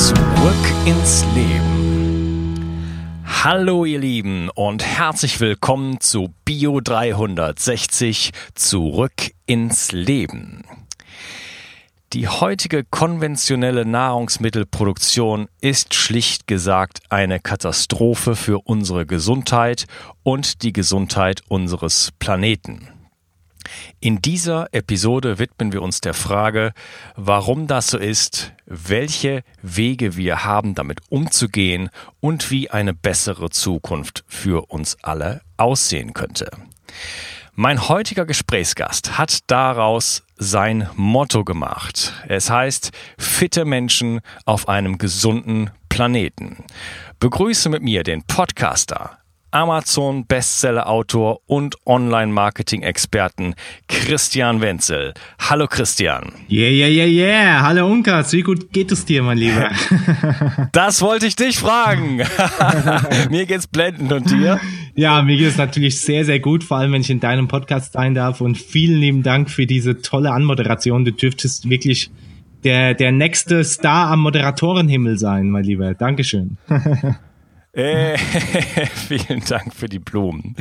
Zurück ins Leben. Hallo ihr Lieben und herzlich willkommen zu Bio 360 Zurück ins Leben. Die heutige konventionelle Nahrungsmittelproduktion ist schlicht gesagt eine Katastrophe für unsere Gesundheit und die Gesundheit unseres Planeten. In dieser Episode widmen wir uns der Frage, warum das so ist, welche Wege wir haben, damit umzugehen und wie eine bessere Zukunft für uns alle aussehen könnte. Mein heutiger Gesprächsgast hat daraus sein Motto gemacht. Es heißt fitte Menschen auf einem gesunden Planeten. Begrüße mit mir den Podcaster, Amazon Bestseller Autor und Online Marketing Experten Christian Wenzel. Hallo Christian. Yeah, yeah, yeah, yeah. Hallo Unkas, wie gut geht es dir, mein Lieber? das wollte ich dich fragen. mir geht's blendend und dir? Ja, mir geht es natürlich sehr, sehr gut, vor allem wenn ich in deinem Podcast sein darf und vielen lieben Dank für diese tolle Anmoderation. Du dürftest wirklich der, der nächste Star am Moderatorenhimmel sein, mein Lieber. Dankeschön. Äh, vielen Dank für die Blumen.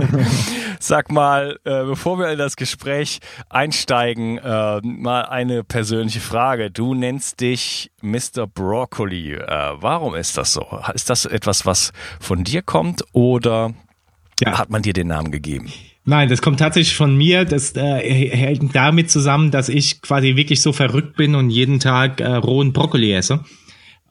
Sag mal, äh, bevor wir in das Gespräch einsteigen, äh, mal eine persönliche Frage. Du nennst dich Mr. Broccoli. Äh, warum ist das so? Ist das etwas, was von dir kommt oder ja. hat man dir den Namen gegeben? Nein, das kommt tatsächlich von mir. Das äh, hält damit zusammen, dass ich quasi wirklich so verrückt bin und jeden Tag äh, rohen Brokkoli esse.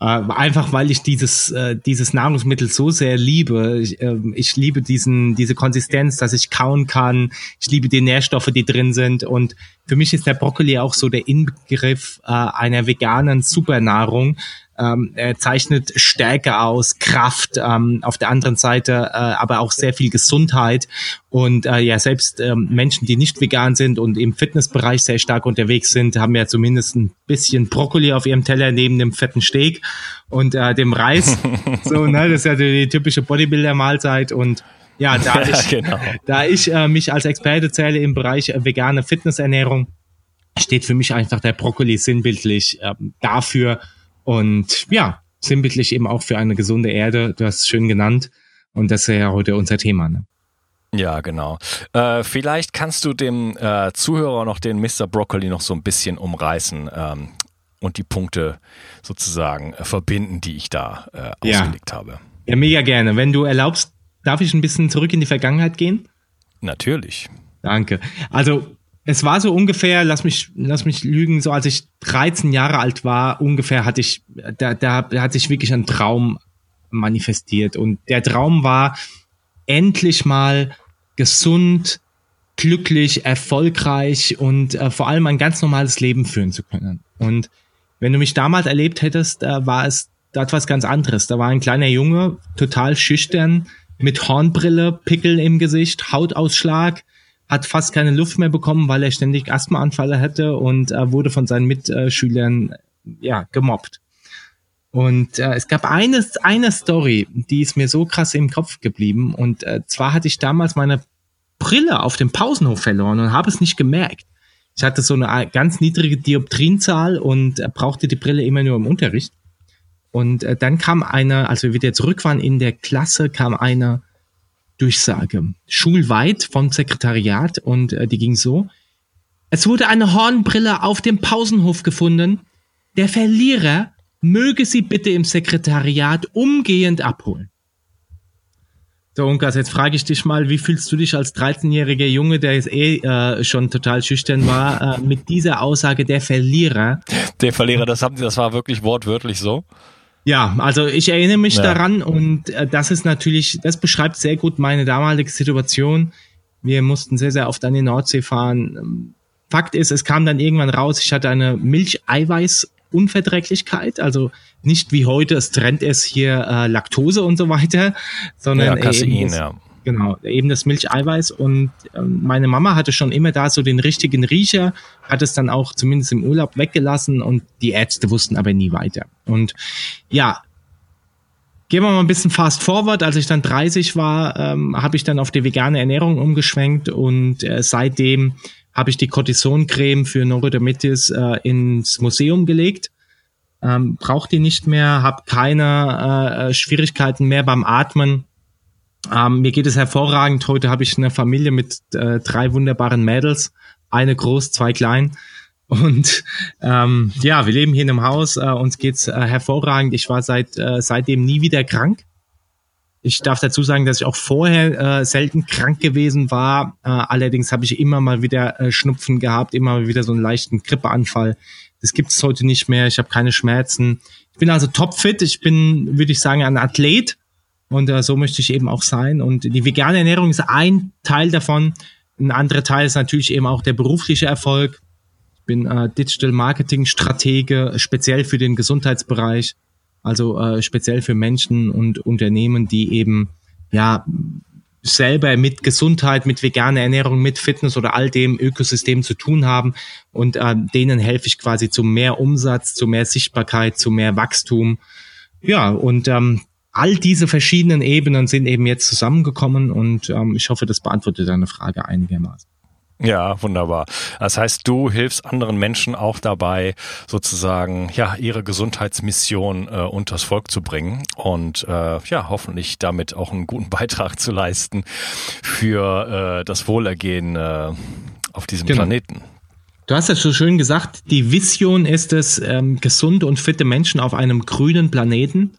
Äh, einfach weil ich dieses, äh, dieses Nahrungsmittel so sehr liebe. Ich, äh, ich liebe diesen, diese Konsistenz, dass ich kauen kann. Ich liebe die Nährstoffe, die drin sind. Und für mich ist der Brokkoli auch so der Inbegriff äh, einer veganen Supernahrung, ähm, er zeichnet Stärke aus, Kraft, ähm, auf der anderen Seite äh, aber auch sehr viel Gesundheit. Und äh, ja, selbst ähm, Menschen, die nicht vegan sind und im Fitnessbereich sehr stark unterwegs sind, haben ja zumindest ein bisschen Brokkoli auf ihrem Teller neben dem fetten Steak und äh, dem Reis. so, ne, das ist ja die, die typische Bodybuilder-Mahlzeit und ja, da ich, genau. da ich äh, mich als Experte zähle im Bereich äh, vegane Fitnessernährung, steht für mich einfach der Brokkoli sinnbildlich äh, dafür, und ja, sinnbildlich eben auch für eine gesunde Erde. Du hast es schön genannt. Und das ist ja heute unser Thema. Ne? Ja, genau. Äh, vielleicht kannst du dem äh, Zuhörer noch den Mr. Broccoli noch so ein bisschen umreißen ähm, und die Punkte sozusagen äh, verbinden, die ich da äh, ausgelegt ja. habe. Ja, mega gerne. Wenn du erlaubst, darf ich ein bisschen zurück in die Vergangenheit gehen? Natürlich. Danke. Also es war so ungefähr, lass mich, lass mich lügen, so als ich 13 Jahre alt war, ungefähr hatte ich, da, da, da hat sich wirklich ein Traum manifestiert. Und der Traum war, endlich mal gesund, glücklich, erfolgreich und äh, vor allem ein ganz normales Leben führen zu können. Und wenn du mich damals erlebt hättest, äh, war es etwas ganz anderes. Da war ein kleiner Junge, total schüchtern, mit Hornbrille, Pickel im Gesicht, Hautausschlag, hat fast keine Luft mehr bekommen, weil er ständig Asthmaanfälle hatte und äh, wurde von seinen Mitschülern ja gemobbt. Und äh, es gab eine, eine Story, die ist mir so krass im Kopf geblieben. Und äh, zwar hatte ich damals meine Brille auf dem Pausenhof verloren und habe es nicht gemerkt. Ich hatte so eine ganz niedrige Dioptrienzahl und äh, brauchte die Brille immer nur im Unterricht. Und äh, dann kam einer, als wir wieder zurück waren in der Klasse, kam einer Durchsage. Schulweit vom Sekretariat und äh, die ging so. Es wurde eine Hornbrille auf dem Pausenhof gefunden. Der Verlierer möge sie bitte im Sekretariat umgehend abholen. So, Unkas, jetzt frage ich dich mal, wie fühlst du dich als 13-jähriger Junge, der jetzt eh äh, schon total schüchtern war, äh, mit dieser Aussage der Verlierer? Der Verlierer, das haben Sie, das war wirklich wortwörtlich so? Ja, also ich erinnere mich ja. daran und äh, das ist natürlich, das beschreibt sehr gut meine damalige Situation. Wir mussten sehr, sehr oft an die Nordsee fahren. Fakt ist, es kam dann irgendwann raus, ich hatte eine Milcheiweiß Milchunverträglichkeit, also nicht wie heute, es trennt es hier äh, Laktose und so weiter, sondern ja, Casein, ja. Genau, eben das Milcheiweiß und ähm, meine Mama hatte schon immer da so den richtigen Riecher, hat es dann auch zumindest im Urlaub weggelassen und die Ärzte wussten aber nie weiter. Und ja, Gehen wir mal ein bisschen fast forward. Als ich dann 30 war, ähm, habe ich dann auf die vegane Ernährung umgeschwenkt und äh, seitdem habe ich die Cortisoncreme für Neurodermitis äh, ins Museum gelegt. Ähm, Braucht die nicht mehr, habe keine äh, Schwierigkeiten mehr beim Atmen. Ähm, mir geht es hervorragend. Heute habe ich eine Familie mit äh, drei wunderbaren Mädels, eine groß, zwei klein. Und ähm, ja, wir leben hier in einem Haus, äh, uns geht's äh, hervorragend. Ich war seit äh, seitdem nie wieder krank. Ich darf dazu sagen, dass ich auch vorher äh, selten krank gewesen war. Äh, allerdings habe ich immer mal wieder äh, Schnupfen gehabt, immer mal wieder so einen leichten Grippeanfall. Das gibt es heute nicht mehr. Ich habe keine Schmerzen. Ich bin also topfit. Ich bin, würde ich sagen, ein Athlet. Und äh, so möchte ich eben auch sein. Und die vegane Ernährung ist ein Teil davon. Ein anderer Teil ist natürlich eben auch der berufliche Erfolg bin äh, Digital Marketing Stratege, speziell für den Gesundheitsbereich, also äh, speziell für Menschen und Unternehmen, die eben ja selber mit Gesundheit, mit veganer Ernährung, mit Fitness oder all dem Ökosystem zu tun haben und äh, denen helfe ich quasi zu mehr Umsatz, zu mehr Sichtbarkeit, zu mehr Wachstum. Ja, und ähm, all diese verschiedenen Ebenen sind eben jetzt zusammengekommen und ähm, ich hoffe, das beantwortet deine Frage einigermaßen. Ja, wunderbar. Das heißt, du hilfst anderen Menschen auch dabei, sozusagen ja ihre Gesundheitsmission äh, unters Volk zu bringen und äh, ja hoffentlich damit auch einen guten Beitrag zu leisten für äh, das Wohlergehen äh, auf diesem genau. Planeten. Du hast ja so schön gesagt, die Vision ist es, ähm, gesunde und fitte Menschen auf einem grünen Planeten.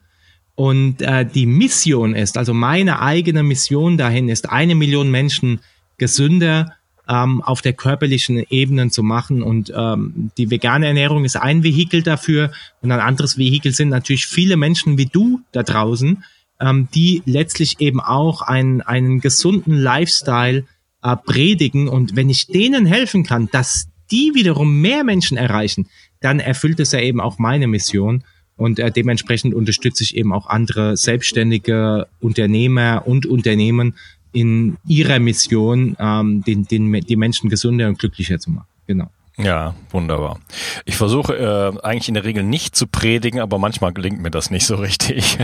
Und äh, die Mission ist, also meine eigene Mission dahin ist, eine Million Menschen gesünder ähm, auf der körperlichen Ebene zu machen. Und ähm, die vegane Ernährung ist ein Vehikel dafür. Und ein anderes Vehikel sind natürlich viele Menschen wie du da draußen, ähm, die letztlich eben auch einen, einen gesunden Lifestyle äh, predigen. Und wenn ich denen helfen kann, dass die wiederum mehr Menschen erreichen, dann erfüllt es ja eben auch meine Mission. Und äh, dementsprechend unterstütze ich eben auch andere selbstständige Unternehmer und Unternehmen, in ihrer Mission, ähm, den, den, die Menschen gesünder und glücklicher zu machen. Genau. Ja, wunderbar. Ich versuche äh, eigentlich in der Regel nicht zu predigen, aber manchmal gelingt mir das nicht so richtig.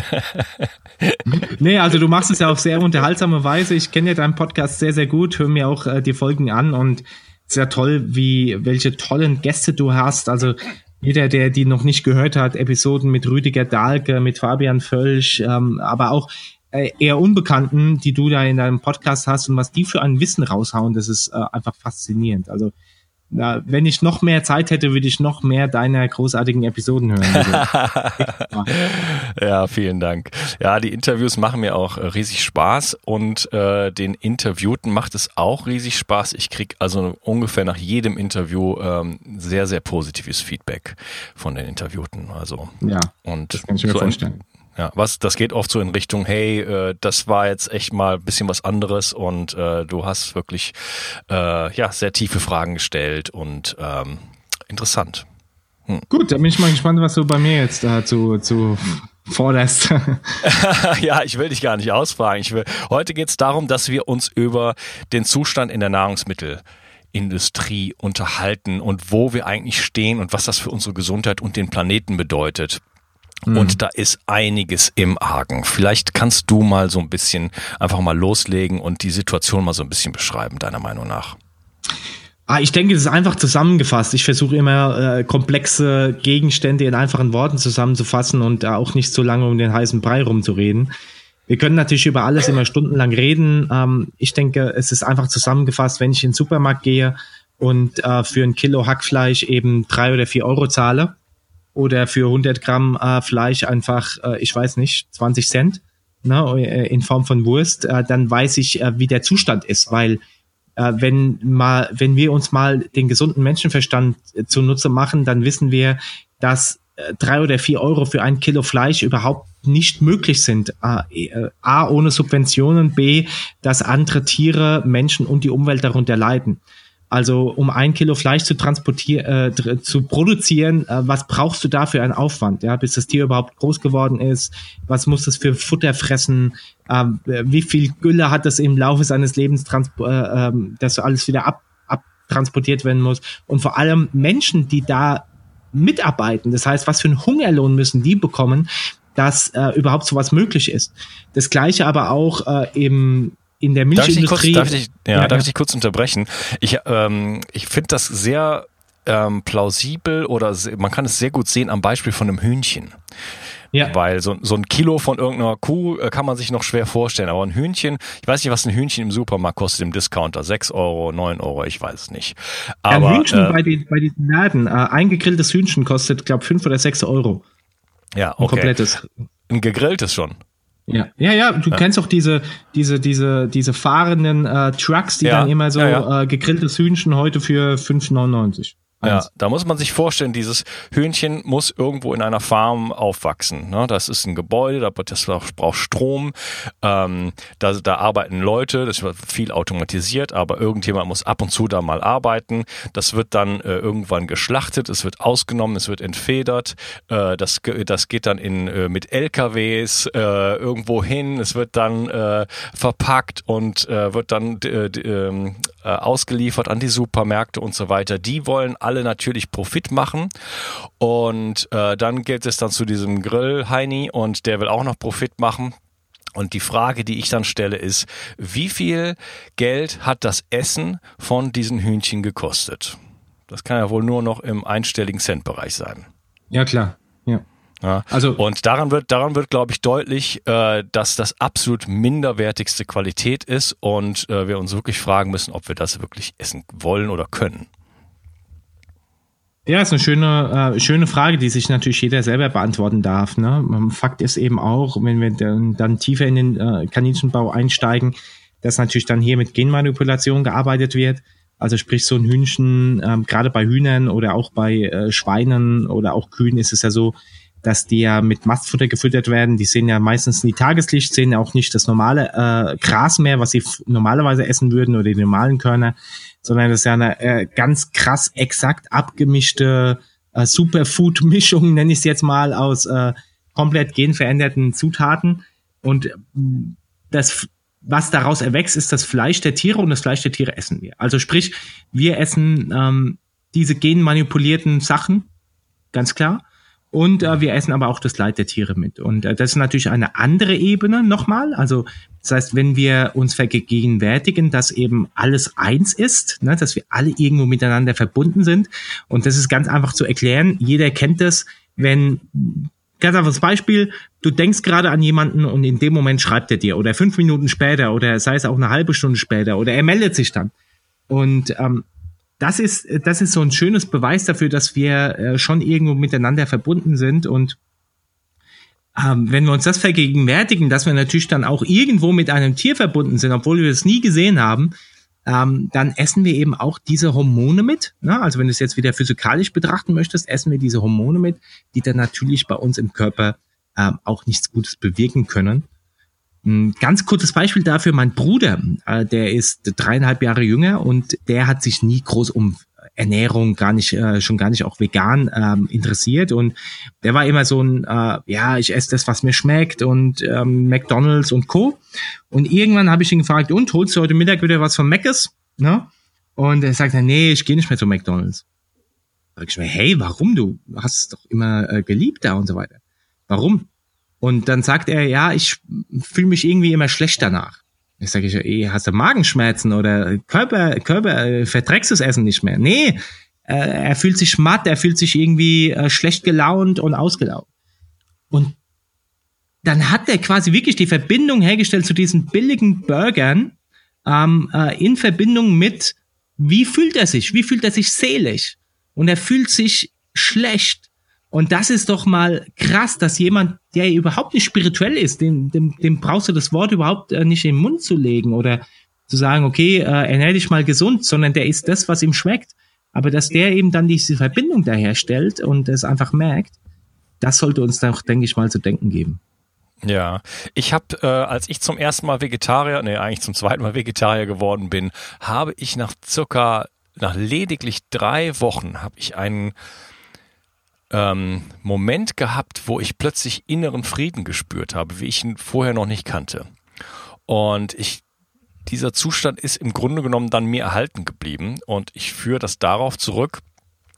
nee, also du machst es ja auf sehr unterhaltsame Weise. Ich kenne ja deinen Podcast sehr, sehr gut, höre mir auch äh, die Folgen an und sehr toll, wie welche tollen Gäste du hast. Also jeder, der die noch nicht gehört hat, Episoden mit Rüdiger Dahlke, mit Fabian Völsch, ähm, aber auch äh, eher Unbekannten, die du da in deinem Podcast hast und was die für ein Wissen raushauen, das ist äh, einfach faszinierend. Also na, wenn ich noch mehr Zeit hätte, würde ich noch mehr deiner großartigen Episoden hören. ja, vielen Dank. Ja, die Interviews machen mir auch äh, riesig Spaß und äh, den Interviewten macht es auch riesig Spaß. Ich krieg also ungefähr nach jedem Interview ähm, sehr, sehr positives Feedback von den Interviewten. Also ja, und das kann ich mir so vorstellen. Ja, was, das geht oft so in Richtung, hey, äh, das war jetzt echt mal ein bisschen was anderes und äh, du hast wirklich äh, ja sehr tiefe Fragen gestellt und ähm, interessant. Hm. Gut, dann bin ich mal gespannt, was du bei mir jetzt dazu zu forderst. ja, ich will dich gar nicht ausfragen. Ich will, heute geht es darum, dass wir uns über den Zustand in der Nahrungsmittelindustrie unterhalten und wo wir eigentlich stehen und was das für unsere Gesundheit und den Planeten bedeutet. Mhm. Und da ist einiges im Argen. Vielleicht kannst du mal so ein bisschen einfach mal loslegen und die Situation mal so ein bisschen beschreiben, deiner Meinung nach. Ah, ich denke, es ist einfach zusammengefasst. Ich versuche immer äh, komplexe Gegenstände in einfachen Worten zusammenzufassen und äh, auch nicht so lange um den heißen Brei rumzureden. Wir können natürlich über alles immer stundenlang reden. Ähm, ich denke, es ist einfach zusammengefasst, wenn ich in den Supermarkt gehe und äh, für ein Kilo Hackfleisch eben drei oder vier Euro zahle, oder für 100 Gramm äh, Fleisch einfach, äh, ich weiß nicht, 20 Cent ne, äh, in Form von Wurst, äh, dann weiß ich, äh, wie der Zustand ist, weil äh, wenn mal, wenn wir uns mal den gesunden Menschenverstand äh, zunutze machen, dann wissen wir, dass äh, drei oder vier Euro für ein Kilo Fleisch überhaupt nicht möglich sind. A, äh, A ohne Subventionen, B, dass andere Tiere, Menschen und die Umwelt darunter leiden. Also um ein Kilo Fleisch zu transportieren, äh, zu produzieren, äh, was brauchst du dafür einen Aufwand? Ja, bis das Tier überhaupt groß geworden ist? Was muss es für Futter fressen? Ähm, wie viel Gülle hat das im Laufe seines Lebens, äh, äh, dass alles wieder ab, abtransportiert werden muss? Und vor allem Menschen, die da mitarbeiten. Das heißt, was für einen Hungerlohn müssen die bekommen, dass äh, überhaupt sowas möglich ist. Das gleiche aber auch äh, im in der Milchindustrie. Darf ich, kurz, darf ich, ja, ja, darf ich dich kurz unterbrechen? Ich, ähm, ich finde das sehr ähm, plausibel oder man kann es sehr gut sehen am Beispiel von einem Hühnchen. Ja. Weil so, so ein Kilo von irgendeiner Kuh äh, kann man sich noch schwer vorstellen. Aber ein Hühnchen, ich weiß nicht, was ein Hühnchen im Supermarkt kostet im Discounter. sechs Euro, neun Euro, ich weiß es nicht. Aber, ein Hühnchen äh, bei, den, bei diesen Laden, äh, ein gegrilltes Hühnchen kostet, glaube fünf oder sechs Euro. Ja, okay. Ein komplettes. Ein gegrilltes schon. Ja, ja, ja, du ja. kennst auch diese, diese, diese, diese fahrenden äh, Trucks, die ja. dann immer so ja, Äh, gegrilltes Hühnchen heute für 5,99. Ja, da muss man sich vorstellen, dieses Hühnchen muss irgendwo in einer Farm aufwachsen. Ne? Das ist ein Gebäude, das braucht Strom, ähm, da, da arbeiten Leute, das wird viel automatisiert, aber irgendjemand muss ab und zu da mal arbeiten. Das wird dann äh, irgendwann geschlachtet, es wird ausgenommen, es wird entfedert, äh, das, das geht dann in, äh, mit LKWs äh, irgendwo hin, es wird dann äh, verpackt und äh, wird dann äh, äh, ausgeliefert an die Supermärkte und so weiter. Die wollen alle natürlich Profit machen. Und äh, dann gilt es dann zu diesem Grill Heini und der will auch noch Profit machen. Und die Frage, die ich dann stelle, ist, wie viel Geld hat das Essen von diesen Hühnchen gekostet? Das kann ja wohl nur noch im einstelligen Centbereich sein. Ja, klar. Ja. Ja, also und daran wird, daran wird, glaube ich, deutlich, äh, dass das absolut minderwertigste Qualität ist und äh, wir uns wirklich fragen müssen, ob wir das wirklich essen wollen oder können. Ja, ist eine schöne, äh, schöne Frage, die sich natürlich jeder selber beantworten darf. Ne? Fakt ist eben auch, wenn wir dann, dann tiefer in den äh, Kaninchenbau einsteigen, dass natürlich dann hier mit Genmanipulation gearbeitet wird. Also sprich so ein Hühnchen, ähm, gerade bei Hühnern oder auch bei äh, Schweinen oder auch Kühen ist es ja so, dass die ja mit Mastfutter gefüttert werden. Die sehen ja meistens nie Tageslicht, sehen ja auch nicht das normale äh, Gras mehr, was sie normalerweise essen würden oder die normalen Körner sondern das ist ja eine äh, ganz krass exakt abgemischte äh, Superfood-Mischung, nenne ich es jetzt mal, aus äh, komplett genveränderten Zutaten. Und das, was daraus erwächst, ist das Fleisch der Tiere und das Fleisch der Tiere essen wir. Also sprich, wir essen ähm, diese genmanipulierten Sachen, ganz klar. Und äh, wir essen aber auch das Leid der Tiere mit. Und äh, das ist natürlich eine andere Ebene nochmal. Also das heißt, wenn wir uns vergegenwärtigen, dass eben alles eins ist, ne, dass wir alle irgendwo miteinander verbunden sind. Und das ist ganz einfach zu erklären. Jeder kennt das, wenn ganz einfaches Beispiel, du denkst gerade an jemanden und in dem Moment schreibt er dir oder fünf Minuten später oder sei es auch eine halbe Stunde später oder er meldet sich dann. Und ähm, das ist, das ist so ein schönes Beweis dafür, dass wir äh, schon irgendwo miteinander verbunden sind und ähm, wenn wir uns das vergegenwärtigen, dass wir natürlich dann auch irgendwo mit einem Tier verbunden sind, obwohl wir es nie gesehen haben, ähm, dann essen wir eben auch diese Hormone mit. Ne? Also wenn du es jetzt wieder physikalisch betrachten möchtest, essen wir diese Hormone mit, die dann natürlich bei uns im Körper ähm, auch nichts Gutes bewirken können. Ein ganz kurzes Beispiel dafür, mein Bruder, äh, der ist dreieinhalb Jahre jünger und der hat sich nie groß um Ernährung gar nicht, äh, schon gar nicht auch vegan ähm, interessiert. Und der war immer so ein, äh, ja, ich esse das, was mir schmeckt und ähm, McDonalds und Co. Und irgendwann habe ich ihn gefragt, und holst du heute Mittag wieder was von Mc's? Ne? Und er sagt, nee, ich gehe nicht mehr zu McDonalds. Sag ich mir, hey, warum du? Hast es doch immer geliebt da und so weiter. Warum? Und dann sagt er, ja, ich fühle mich irgendwie immer schlecht danach. Ich sage, ich, hast du Magenschmerzen oder Körper, Körper, äh, verträgst das Essen nicht mehr? Nee, äh, er fühlt sich matt, er fühlt sich irgendwie äh, schlecht gelaunt und ausgelaugt. Und dann hat er quasi wirklich die Verbindung hergestellt zu diesen billigen Burgern ähm, äh, in Verbindung mit, wie fühlt er sich? Wie fühlt er sich seelisch? Und er fühlt sich schlecht. Und das ist doch mal krass, dass jemand, der überhaupt nicht spirituell ist, dem, dem, dem brauchst du das Wort überhaupt äh, nicht in den Mund zu legen oder zu sagen, okay, äh, ernähr dich mal gesund, sondern der ist das, was ihm schmeckt. Aber dass der eben dann diese Verbindung da herstellt und es einfach merkt, das sollte uns doch, denke ich mal, zu denken geben. Ja, ich habe, äh, als ich zum ersten Mal Vegetarier, nee, eigentlich zum zweiten Mal Vegetarier geworden bin, habe ich nach circa nach lediglich drei Wochen habe ich einen ähm, Moment gehabt, wo ich plötzlich inneren Frieden gespürt habe, wie ich ihn vorher noch nicht kannte. Und ich dieser Zustand ist im Grunde genommen dann mir erhalten geblieben und ich führe das darauf zurück,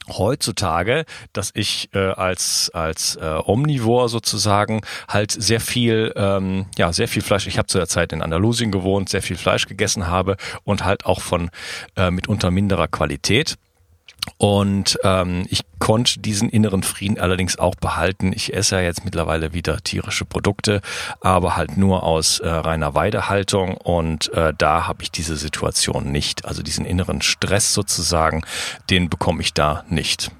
heutzutage, dass ich äh, als als äh, Omnivor sozusagen halt sehr viel ähm, ja sehr viel Fleisch. Ich habe zu der Zeit in Andalusien gewohnt, sehr viel Fleisch gegessen habe und halt auch von äh, mitunter minderer Qualität. Und ähm, ich konnte diesen inneren Frieden allerdings auch behalten. Ich esse ja jetzt mittlerweile wieder tierische Produkte, aber halt nur aus äh, reiner Weidehaltung. Und äh, da habe ich diese Situation nicht. Also diesen inneren Stress sozusagen, den bekomme ich da nicht.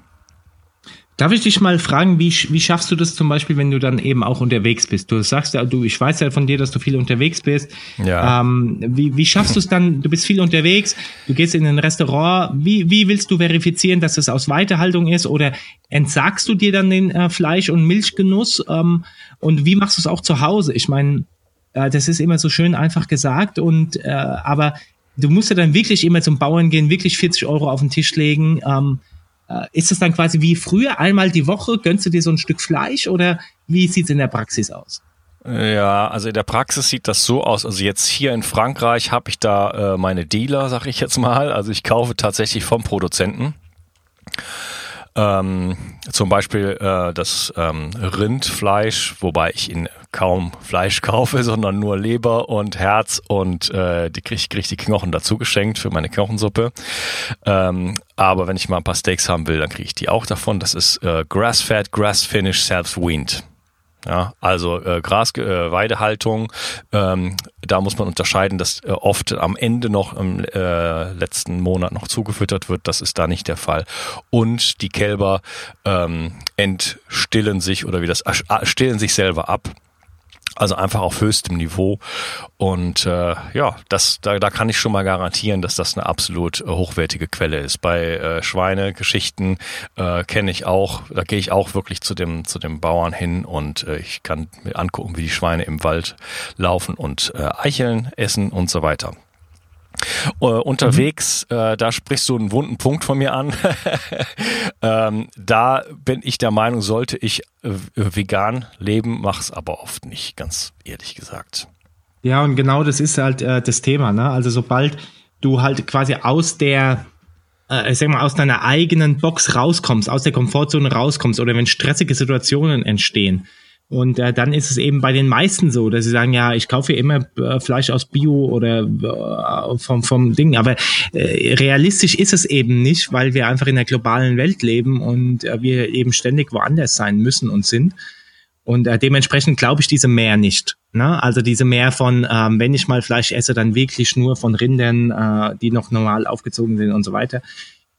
Darf ich dich mal fragen, wie, wie schaffst du das zum Beispiel, wenn du dann eben auch unterwegs bist? Du sagst ja, du, ich weiß ja von dir, dass du viel unterwegs bist. Ja. Ähm, wie, wie schaffst du es dann? Du bist viel unterwegs, du gehst in ein Restaurant. Wie, wie willst du verifizieren, dass es aus Weiterhaltung ist? Oder entsagst du dir dann den äh, Fleisch- und Milchgenuss? Ähm, und wie machst du es auch zu Hause? Ich meine, äh, das ist immer so schön einfach gesagt und äh, aber du musst ja dann wirklich immer zum Bauern gehen, wirklich 40 Euro auf den Tisch legen. Ähm, äh, ist es dann quasi wie früher, einmal die Woche, gönnst du dir so ein Stück Fleisch oder wie sieht es in der Praxis aus? Ja, also in der Praxis sieht das so aus. Also jetzt hier in Frankreich habe ich da äh, meine Dealer, sag ich jetzt mal. Also ich kaufe tatsächlich vom Produzenten. Ähm, zum Beispiel äh, das ähm, Rindfleisch, wobei ich ihn kaum Fleisch kaufe, sondern nur Leber und Herz und äh, die kriege krieg die Knochen dazu geschenkt für meine Knochensuppe. Ähm, aber wenn ich mal ein paar Steaks haben will, dann kriege ich die auch davon. Das ist äh, Grass-Fed, Grass-Finish, Self-Weaned. Ja, also äh, Gras, äh, Weidehaltung, ähm, da muss man unterscheiden, dass äh, oft am Ende noch im äh, letzten Monat noch zugefüttert wird. Das ist da nicht der Fall. Und die Kälber ähm, entstillen sich oder wie das äh, stillen sich selber ab. Also einfach auf höchstem Niveau. Und äh, ja, das, da, da kann ich schon mal garantieren, dass das eine absolut äh, hochwertige Quelle ist. Bei äh, Schweinegeschichten äh, kenne ich auch, da gehe ich auch wirklich zu dem, zu dem Bauern hin und äh, ich kann mir angucken, wie die Schweine im Wald laufen und äh, Eicheln essen und so weiter. Uh, unterwegs, mhm. äh, da sprichst du einen wunden Punkt von mir an. ähm, da bin ich der Meinung, sollte ich äh, vegan leben, mach's aber oft nicht, ganz ehrlich gesagt. Ja, und genau das ist halt äh, das Thema. Ne? Also sobald du halt quasi aus der äh, sag mal, aus deiner eigenen Box rauskommst, aus der Komfortzone rauskommst oder wenn stressige Situationen entstehen, und äh, dann ist es eben bei den meisten so, dass sie sagen, ja, ich kaufe immer äh, Fleisch aus Bio oder äh, vom, vom Ding. Aber äh, realistisch ist es eben nicht, weil wir einfach in der globalen Welt leben und äh, wir eben ständig woanders sein müssen und sind. Und äh, dementsprechend glaube ich diese mehr nicht. Ne? Also diese mehr von, ähm, wenn ich mal Fleisch esse, dann wirklich nur von Rindern, äh, die noch normal aufgezogen sind und so weiter.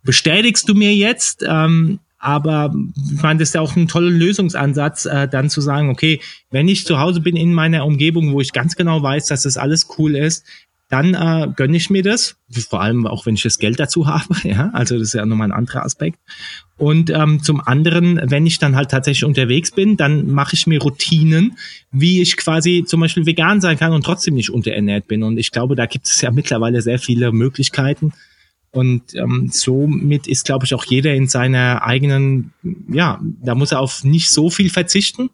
Bestätigst du mir jetzt, ähm, aber ich das ist ja auch ein toller Lösungsansatz, äh, dann zu sagen, okay, wenn ich zu Hause bin in meiner Umgebung, wo ich ganz genau weiß, dass das alles cool ist, dann äh, gönne ich mir das, vor allem auch wenn ich das Geld dazu habe, ja, also das ist ja nochmal ein anderer Aspekt. Und ähm, zum anderen, wenn ich dann halt tatsächlich unterwegs bin, dann mache ich mir Routinen, wie ich quasi zum Beispiel vegan sein kann und trotzdem nicht unterernährt bin. Und ich glaube, da gibt es ja mittlerweile sehr viele Möglichkeiten, und ähm, somit ist, glaube ich, auch jeder in seiner eigenen, ja, da muss er auf nicht so viel verzichten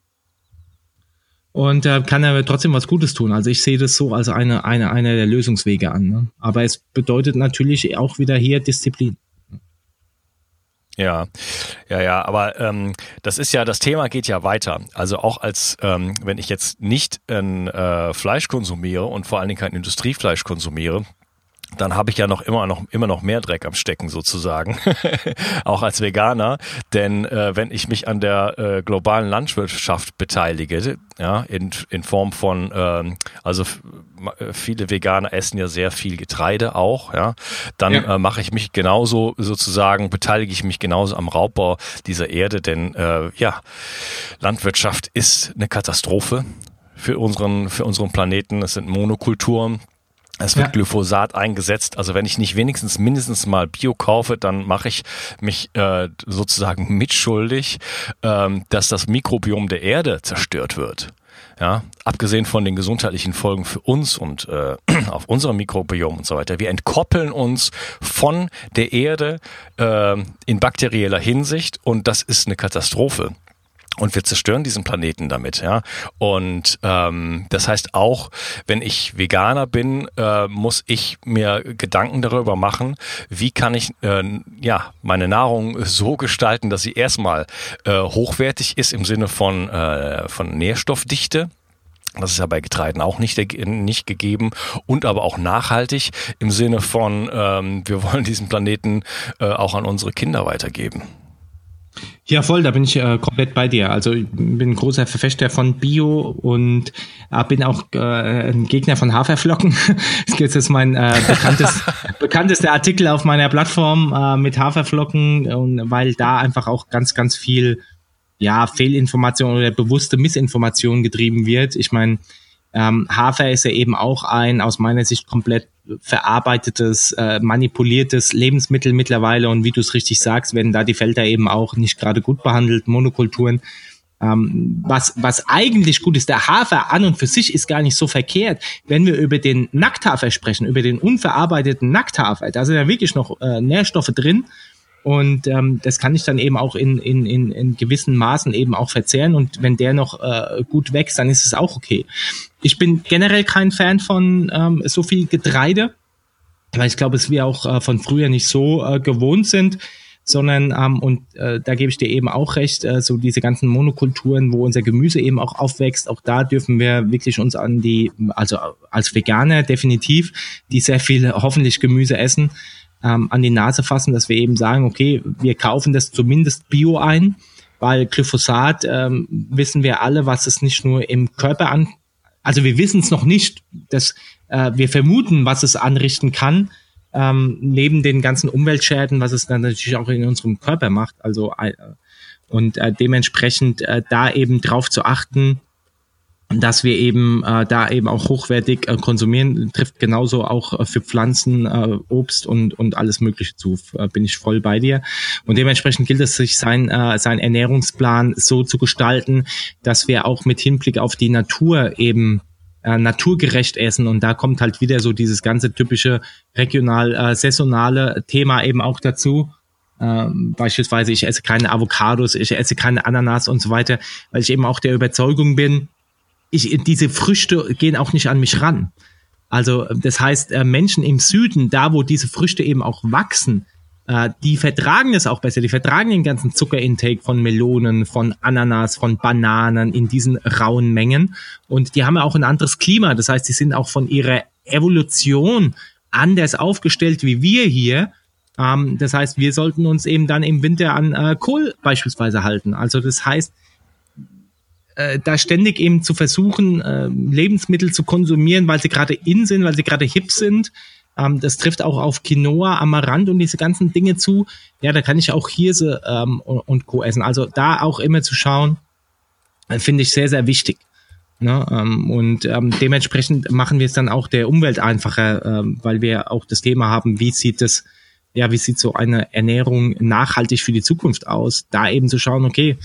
und äh, kann er trotzdem was Gutes tun. Also ich sehe das so als eine, eine, eine der Lösungswege an. Ne? Aber es bedeutet natürlich auch wieder hier Disziplin. Ja, ja, ja, aber ähm, das ist ja, das Thema geht ja weiter. Also auch als, ähm, wenn ich jetzt nicht ein äh, Fleisch konsumiere und vor allen Dingen kein Industriefleisch konsumiere, dann habe ich ja noch immer noch immer noch mehr Dreck am Stecken sozusagen, auch als Veganer. Denn äh, wenn ich mich an der äh, globalen Landwirtschaft beteilige, ja, in, in Form von, ähm, also äh, viele Veganer essen ja sehr viel Getreide auch, ja, dann ja. äh, mache ich mich genauso sozusagen, beteilige ich mich genauso am Raubbau dieser Erde, denn äh, ja, Landwirtschaft ist eine Katastrophe für unseren für unseren Planeten. Es sind Monokulturen es wird ja. Glyphosat eingesetzt. Also wenn ich nicht wenigstens mindestens mal Bio kaufe, dann mache ich mich äh, sozusagen mitschuldig, ähm, dass das Mikrobiom der Erde zerstört wird. Ja, abgesehen von den gesundheitlichen Folgen für uns und äh, auf unserem Mikrobiom und so weiter. Wir entkoppeln uns von der Erde äh, in bakterieller Hinsicht und das ist eine Katastrophe und wir zerstören diesen Planeten damit, ja. Und ähm, das heißt auch, wenn ich Veganer bin, äh, muss ich mir Gedanken darüber machen, wie kann ich äh, ja meine Nahrung so gestalten, dass sie erstmal äh, hochwertig ist im Sinne von äh, von Nährstoffdichte. Das ist ja bei Getreiden auch nicht, nicht gegeben und aber auch nachhaltig im Sinne von, ähm, wir wollen diesen Planeten äh, auch an unsere Kinder weitergeben. Ja, voll, da bin ich äh, komplett bei dir. Also ich bin ein großer Verfechter von Bio und äh, bin auch äh, ein Gegner von Haferflocken. das ist mein äh, bekanntes, bekanntester Artikel auf meiner Plattform äh, mit Haferflocken und weil da einfach auch ganz, ganz viel ja, Fehlinformation oder bewusste Missinformation getrieben wird. Ich meine, ähm, Hafer ist ja eben auch ein aus meiner Sicht komplett verarbeitetes, äh, manipuliertes Lebensmittel mittlerweile und wie du es richtig sagst, werden da die Felder eben auch nicht gerade gut behandelt, Monokulturen. Ähm, was, was eigentlich gut ist, der Hafer an und für sich ist gar nicht so verkehrt. Wenn wir über den Nackthafer sprechen, über den unverarbeiteten Nackthafer, da sind ja wirklich noch äh, Nährstoffe drin und ähm, das kann ich dann eben auch in, in, in, in gewissen Maßen eben auch verzehren. Und wenn der noch äh, gut wächst, dann ist es auch okay. Ich bin generell kein Fan von ähm, so viel Getreide, weil ich glaube, es wir auch äh, von früher nicht so äh, gewohnt sind sondern ähm, und äh, da gebe ich dir eben auch recht, äh, so diese ganzen Monokulturen, wo unser Gemüse eben auch aufwächst, auch da dürfen wir wirklich uns an die, also als Veganer definitiv, die sehr viel hoffentlich Gemüse essen, ähm, an die Nase fassen, dass wir eben sagen, okay, wir kaufen das zumindest Bio ein, weil Glyphosat ähm, wissen wir alle, was es nicht nur im Körper an, also wir wissen es noch nicht, dass äh, wir vermuten, was es anrichten kann, ähm, neben den ganzen Umweltschäden, was es dann natürlich auch in unserem Körper macht. Also äh, und äh, dementsprechend äh, da eben drauf zu achten, dass wir eben äh, da eben auch hochwertig äh, konsumieren, trifft genauso auch äh, für Pflanzen, äh, Obst und, und alles Mögliche zu. Äh, bin ich voll bei dir. Und dementsprechend gilt es sich, sein, äh, sein Ernährungsplan so zu gestalten, dass wir auch mit Hinblick auf die Natur eben äh, naturgerecht essen. Und da kommt halt wieder so dieses ganze typische regional äh, saisonale Thema eben auch dazu. Ähm, beispielsweise, ich esse keine Avocados, ich esse keine Ananas und so weiter, weil ich eben auch der Überzeugung bin, ich, diese Früchte gehen auch nicht an mich ran. Also das heißt, äh, Menschen im Süden, da wo diese Früchte eben auch wachsen, äh, die vertragen das auch besser. Die vertragen den ganzen Zuckerintake von Melonen, von Ananas, von Bananen in diesen rauen Mengen. Und die haben ja auch ein anderes Klima. Das heißt, die sind auch von ihrer Evolution anders aufgestellt wie wir hier. Ähm, das heißt, wir sollten uns eben dann im Winter an äh, Kohl beispielsweise halten. Also das heißt, äh, da ständig eben zu versuchen, äh, Lebensmittel zu konsumieren, weil sie gerade in sind, weil sie gerade hip sind. Ähm, das trifft auch auf Quinoa, Amaranth und diese ganzen Dinge zu. Ja, da kann ich auch Hirse ähm, und, Co. essen. Also da auch immer zu schauen, äh, finde ich sehr, sehr wichtig. Ne? Ähm, und ähm, dementsprechend machen wir es dann auch der Umwelt einfacher, ähm, weil wir auch das Thema haben, wie sieht es ja, wie sieht so eine Ernährung nachhaltig für die Zukunft aus? Da eben zu schauen, okay,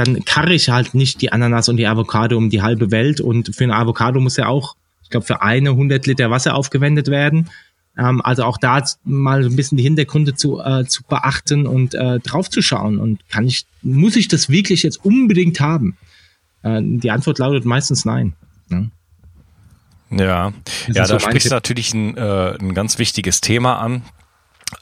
dann karre ich halt nicht die Ananas und die Avocado um die halbe Welt. Und für eine Avocado muss ja auch, ich glaube, für eine 100 Liter Wasser aufgewendet werden. Ähm, also auch da mal ein bisschen die Hintergründe zu, äh, zu beachten und äh, draufzuschauen. Und kann ich, muss ich das wirklich jetzt unbedingt haben? Äh, die Antwort lautet meistens nein. Ne? Ja, ja, da so sprichst du natürlich ein, äh, ein ganz wichtiges Thema an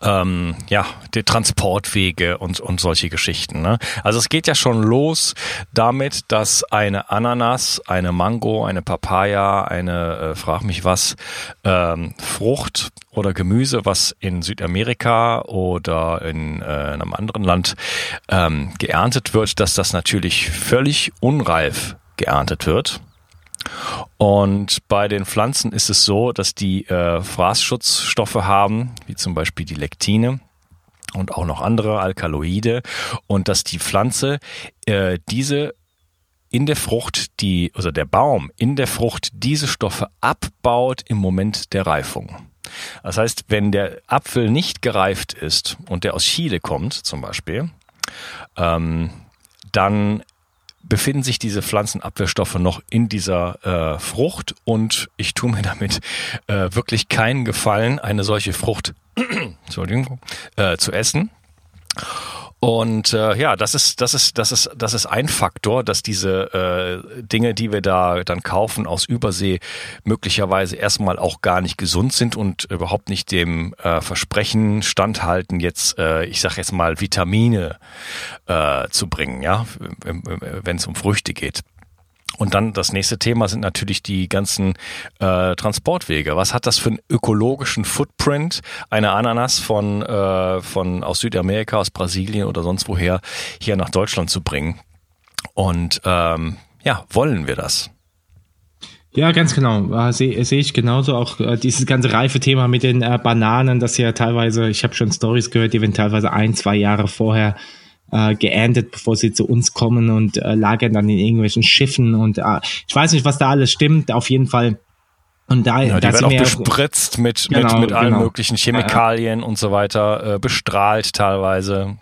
ähm, ja, die Transportwege und, und solche Geschichten. Ne? Also es geht ja schon los damit, dass eine Ananas, eine Mango, eine Papaya, eine, äh, frag mich was, ähm, Frucht oder Gemüse, was in Südamerika oder in äh, einem anderen Land ähm, geerntet wird, dass das natürlich völlig unreif geerntet wird. Und bei den Pflanzen ist es so, dass die äh, Fraßschutzstoffe haben, wie zum Beispiel die Lektine und auch noch andere Alkaloide und dass die Pflanze äh, diese in der Frucht, die, also der Baum in der Frucht diese Stoffe abbaut im Moment der Reifung. Das heißt, wenn der Apfel nicht gereift ist und der aus Chile kommt zum Beispiel, ähm, dann befinden sich diese Pflanzenabwehrstoffe noch in dieser äh, Frucht und ich tue mir damit äh, wirklich keinen Gefallen, eine solche Frucht Entschuldigung, äh, zu essen. Und äh, ja, das ist, das ist, das ist, das ist ein Faktor, dass diese äh, Dinge, die wir da dann kaufen aus Übersee, möglicherweise erstmal auch gar nicht gesund sind und überhaupt nicht dem äh, Versprechen standhalten, jetzt, äh, ich sag jetzt mal, Vitamine äh, zu bringen, ja, wenn es um Früchte geht. Und dann das nächste Thema sind natürlich die ganzen äh, Transportwege. Was hat das für einen ökologischen Footprint, eine Ananas von, äh, von aus Südamerika, aus Brasilien oder sonst woher hier nach Deutschland zu bringen? Und ähm, ja, wollen wir das? Ja, ganz genau. Äh, Sehe seh ich genauso. Auch äh, dieses ganze reife Thema mit den äh, Bananen, das ja teilweise, ich habe schon Stories gehört, die werden teilweise ein, zwei Jahre vorher äh, geerntet, bevor sie zu uns kommen und äh, lagern dann in irgendwelchen Schiffen und äh, ich weiß nicht, was da alles stimmt. Auf jeden Fall. Und da, ja, die werden auch bespritzt mit, genau, mit, mit allen genau. möglichen Chemikalien ja, und so weiter, äh, bestrahlt teilweise.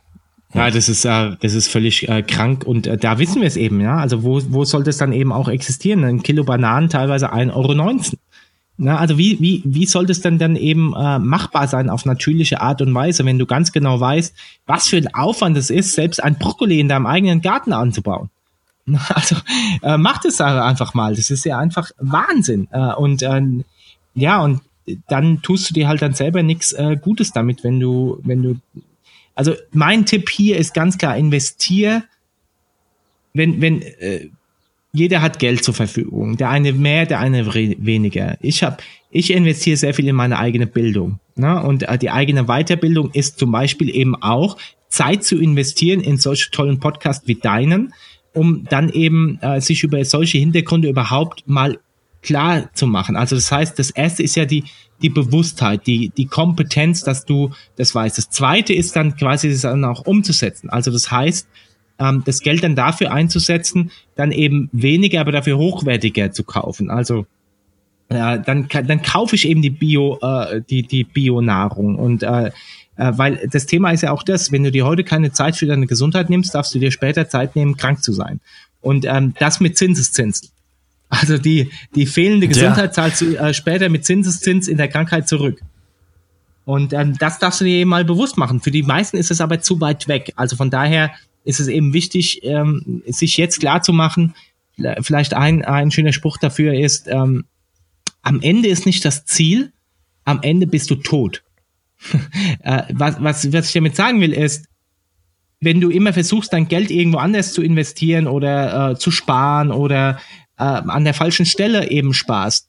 Ja, das ist, äh, das ist völlig äh, krank und äh, da wissen wir es eben, ja. Also wo, wo soll das dann eben auch existieren? Ein Kilo Bananen teilweise 1,19 Euro. Na, also wie, wie, wie soll das denn dann eben äh, machbar sein auf natürliche Art und Weise, wenn du ganz genau weißt, was für ein Aufwand es ist, selbst ein Brokkoli in deinem eigenen Garten anzubauen? Also äh, mach das einfach mal. Das ist ja einfach Wahnsinn. Äh, und äh, ja, und dann tust du dir halt dann selber nichts äh, Gutes damit, wenn du, wenn du. Also mein Tipp hier ist ganz klar, investier, wenn, wenn, äh, jeder hat Geld zur Verfügung. Der eine mehr, der eine weniger. Ich habe, ich investiere sehr viel in meine eigene Bildung. Ne? Und äh, die eigene Weiterbildung ist zum Beispiel eben auch Zeit zu investieren in solche tollen Podcasts wie deinen, um dann eben äh, sich über solche Hintergründe überhaupt mal klar zu machen. Also das heißt, das erste ist ja die, die Bewusstheit, die, die Kompetenz, dass du das weißt. Das zweite ist dann quasi das dann auch umzusetzen. Also das heißt, ähm, das Geld dann dafür einzusetzen, dann eben weniger, aber dafür hochwertiger zu kaufen. Also äh, dann, dann kaufe ich eben die Bio, äh, die, die Bio-Nahrung. Und äh, äh, weil das Thema ist ja auch das, wenn du dir heute keine Zeit für deine Gesundheit nimmst, darfst du dir später Zeit nehmen, krank zu sein. Und ähm, das mit Zinseszinsen. Also die, die fehlende Gesundheit ja. zahlst du äh, später mit Zinseszins in der Krankheit zurück. Und ähm, das darfst du dir eben mal bewusst machen. Für die meisten ist es aber zu weit weg. Also von daher ist es eben wichtig, ähm, sich jetzt klar zu machen, vielleicht ein, ein schöner Spruch dafür ist, ähm, am Ende ist nicht das Ziel, am Ende bist du tot. äh, was, was, was ich damit sagen will, ist, wenn du immer versuchst, dein Geld irgendwo anders zu investieren oder äh, zu sparen oder äh, an der falschen Stelle eben sparst,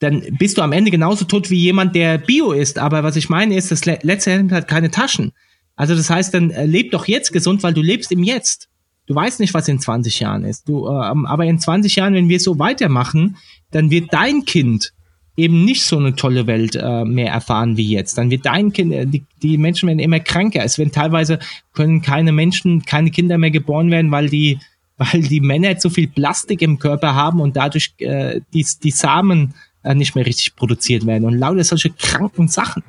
dann bist du am Ende genauso tot wie jemand, der Bio ist. Aber was ich meine ist, das letzte Ende hat keine Taschen. Also das heißt, dann äh, leb doch jetzt gesund, weil du lebst im Jetzt. Du weißt nicht, was in 20 Jahren ist. Du, äh, aber in 20 Jahren, wenn wir so weitermachen, dann wird dein Kind eben nicht so eine tolle Welt äh, mehr erfahren wie jetzt. Dann wird dein Kind, äh, die, die Menschen werden immer kränker. Es werden teilweise können keine Menschen, keine Kinder mehr geboren werden, weil die, weil die Männer zu viel Plastik im Körper haben und dadurch äh, die, die Samen äh, nicht mehr richtig produziert werden. Und lauter solche kranken Sachen.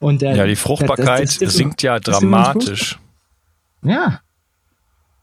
Und, äh, ja, die Fruchtbarkeit das, das, das, sinkt ja dramatisch. Ja.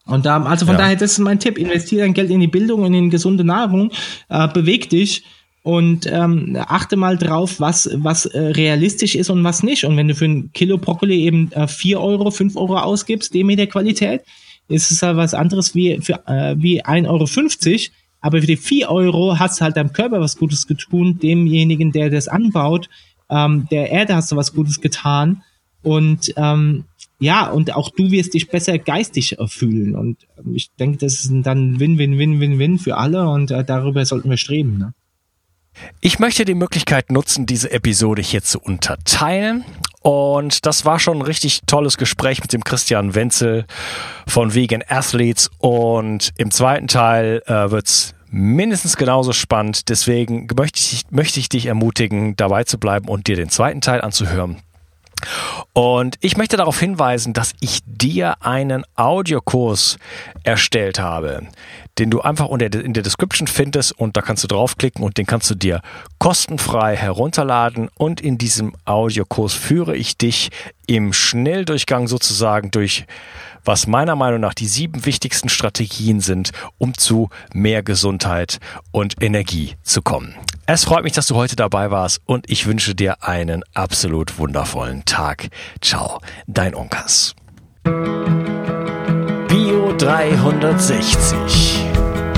Und da, also von ja. daher, das ist mein Tipp. Investiere dein Geld in die Bildung und in gesunde Nahrung, äh, beweg dich und ähm, achte mal drauf, was, was äh, realistisch ist und was nicht. Und wenn du für ein Kilo Brokkoli eben äh, 4 Euro, 5 Euro ausgibst, dem der Qualität, ist es ja was anderes wie, für, äh, wie 1,50 Euro. Aber für die 4 Euro hast du halt deinem Körper was Gutes getan, demjenigen, der das anbaut, ähm, der Erde hast du was Gutes getan und ähm, ja, und auch du wirst dich besser geistig fühlen. Und ich denke, das ist dann Win-Win-Win-Win-Win für alle und äh, darüber sollten wir streben. Ne? Ich möchte die Möglichkeit nutzen, diese Episode hier zu unterteilen. Und das war schon ein richtig tolles Gespräch mit dem Christian Wenzel von Vegan Athletes. Und im zweiten Teil äh, wird's mindestens genauso spannend. Deswegen möchte ich, möchte ich dich ermutigen, dabei zu bleiben und dir den zweiten Teil anzuhören. Und ich möchte darauf hinweisen, dass ich dir einen Audiokurs erstellt habe, den du einfach in der Description findest und da kannst du draufklicken und den kannst du dir kostenfrei herunterladen und in diesem Audiokurs führe ich dich im Schnelldurchgang sozusagen durch was meiner Meinung nach die sieben wichtigsten Strategien sind, um zu mehr Gesundheit und Energie zu kommen. Es freut mich, dass du heute dabei warst und ich wünsche dir einen absolut wundervollen Tag. Ciao, dein Onkas. Bio 360.